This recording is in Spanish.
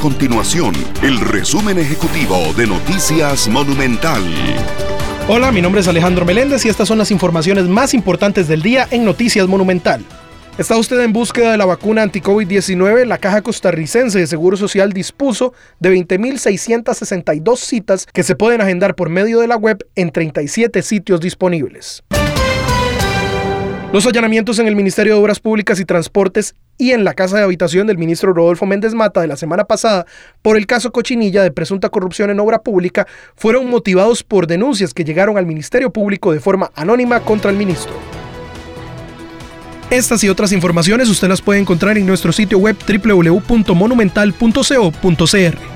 Continuación, el resumen ejecutivo de Noticias Monumental. Hola, mi nombre es Alejandro Meléndez y estas son las informaciones más importantes del día en Noticias Monumental. ¿Está usted en búsqueda de la vacuna anti-COVID-19? La Caja Costarricense de Seguro Social dispuso de 20.662 citas que se pueden agendar por medio de la web en 37 sitios disponibles. Los allanamientos en el Ministerio de Obras Públicas y Transportes y en la casa de habitación del ministro Rodolfo Méndez Mata de la semana pasada por el caso Cochinilla de presunta corrupción en obra pública fueron motivados por denuncias que llegaron al Ministerio Público de forma anónima contra el ministro. Estas y otras informaciones usted las puede encontrar en nuestro sitio web www.monumental.co.cr.